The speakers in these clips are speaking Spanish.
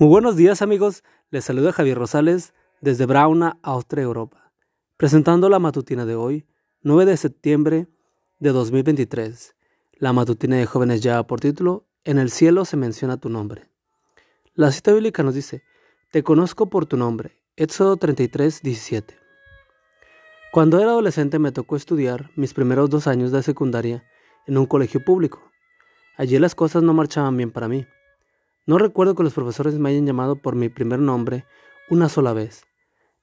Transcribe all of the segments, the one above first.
Muy buenos días amigos, les saluda Javier Rosales desde Brauna, Austria, Europa, presentando la matutina de hoy, 9 de septiembre de 2023. La matutina de jóvenes ya por título, En el cielo se menciona tu nombre. La cita bíblica nos dice, Te conozco por tu nombre, Éxodo 33, 17. Cuando era adolescente me tocó estudiar mis primeros dos años de secundaria en un colegio público. Allí las cosas no marchaban bien para mí. No recuerdo que los profesores me hayan llamado por mi primer nombre una sola vez.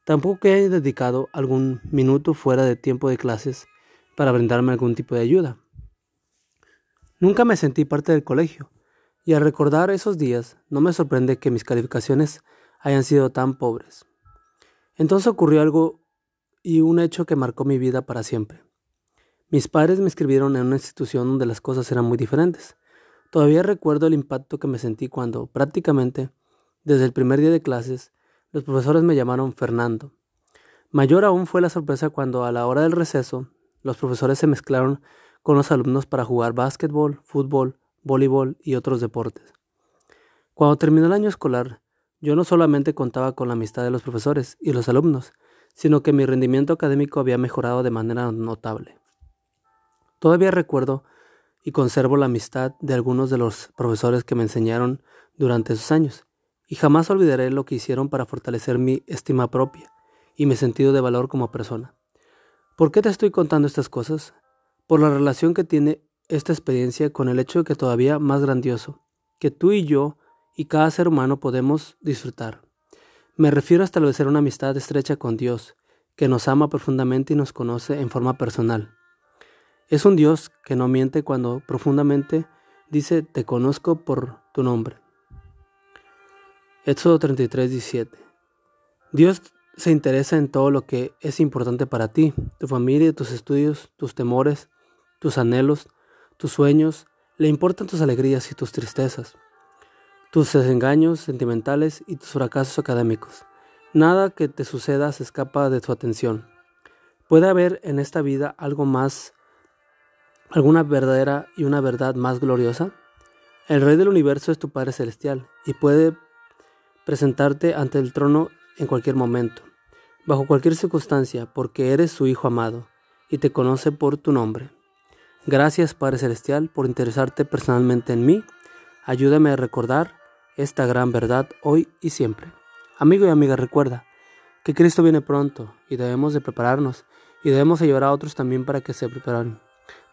Tampoco que hayan dedicado algún minuto fuera de tiempo de clases para brindarme algún tipo de ayuda. Nunca me sentí parte del colegio, y al recordar esos días no me sorprende que mis calificaciones hayan sido tan pobres. Entonces ocurrió algo y un hecho que marcó mi vida para siempre. Mis padres me escribieron en una institución donde las cosas eran muy diferentes. Todavía recuerdo el impacto que me sentí cuando, prácticamente, desde el primer día de clases, los profesores me llamaron Fernando. Mayor aún fue la sorpresa cuando, a la hora del receso, los profesores se mezclaron con los alumnos para jugar básquetbol, fútbol, voleibol y otros deportes. Cuando terminó el año escolar, yo no solamente contaba con la amistad de los profesores y los alumnos, sino que mi rendimiento académico había mejorado de manera notable. Todavía recuerdo y conservo la amistad de algunos de los profesores que me enseñaron durante esos años, y jamás olvidaré lo que hicieron para fortalecer mi estima propia y mi sentido de valor como persona. ¿Por qué te estoy contando estas cosas? Por la relación que tiene esta experiencia con el hecho de que todavía más grandioso, que tú y yo y cada ser humano podemos disfrutar. Me refiero a establecer una amistad estrecha con Dios, que nos ama profundamente y nos conoce en forma personal. Es un Dios que no miente cuando profundamente dice, te conozco por tu nombre. Éxodo 33, 17. Dios se interesa en todo lo que es importante para ti, tu familia, tus estudios, tus temores, tus anhelos, tus sueños, le importan tus alegrías y tus tristezas, tus desengaños sentimentales y tus fracasos académicos. Nada que te suceda se escapa de tu atención. Puede haber en esta vida algo más alguna verdadera y una verdad más gloriosa? El Rey del universo es tu Padre Celestial y puede presentarte ante el trono en cualquier momento, bajo cualquier circunstancia, porque eres su Hijo amado y te conoce por tu nombre. Gracias Padre Celestial por interesarte personalmente en mí. Ayúdame a recordar esta gran verdad hoy y siempre. Amigo y amiga, recuerda que Cristo viene pronto y debemos de prepararnos y debemos ayudar a otros también para que se preparen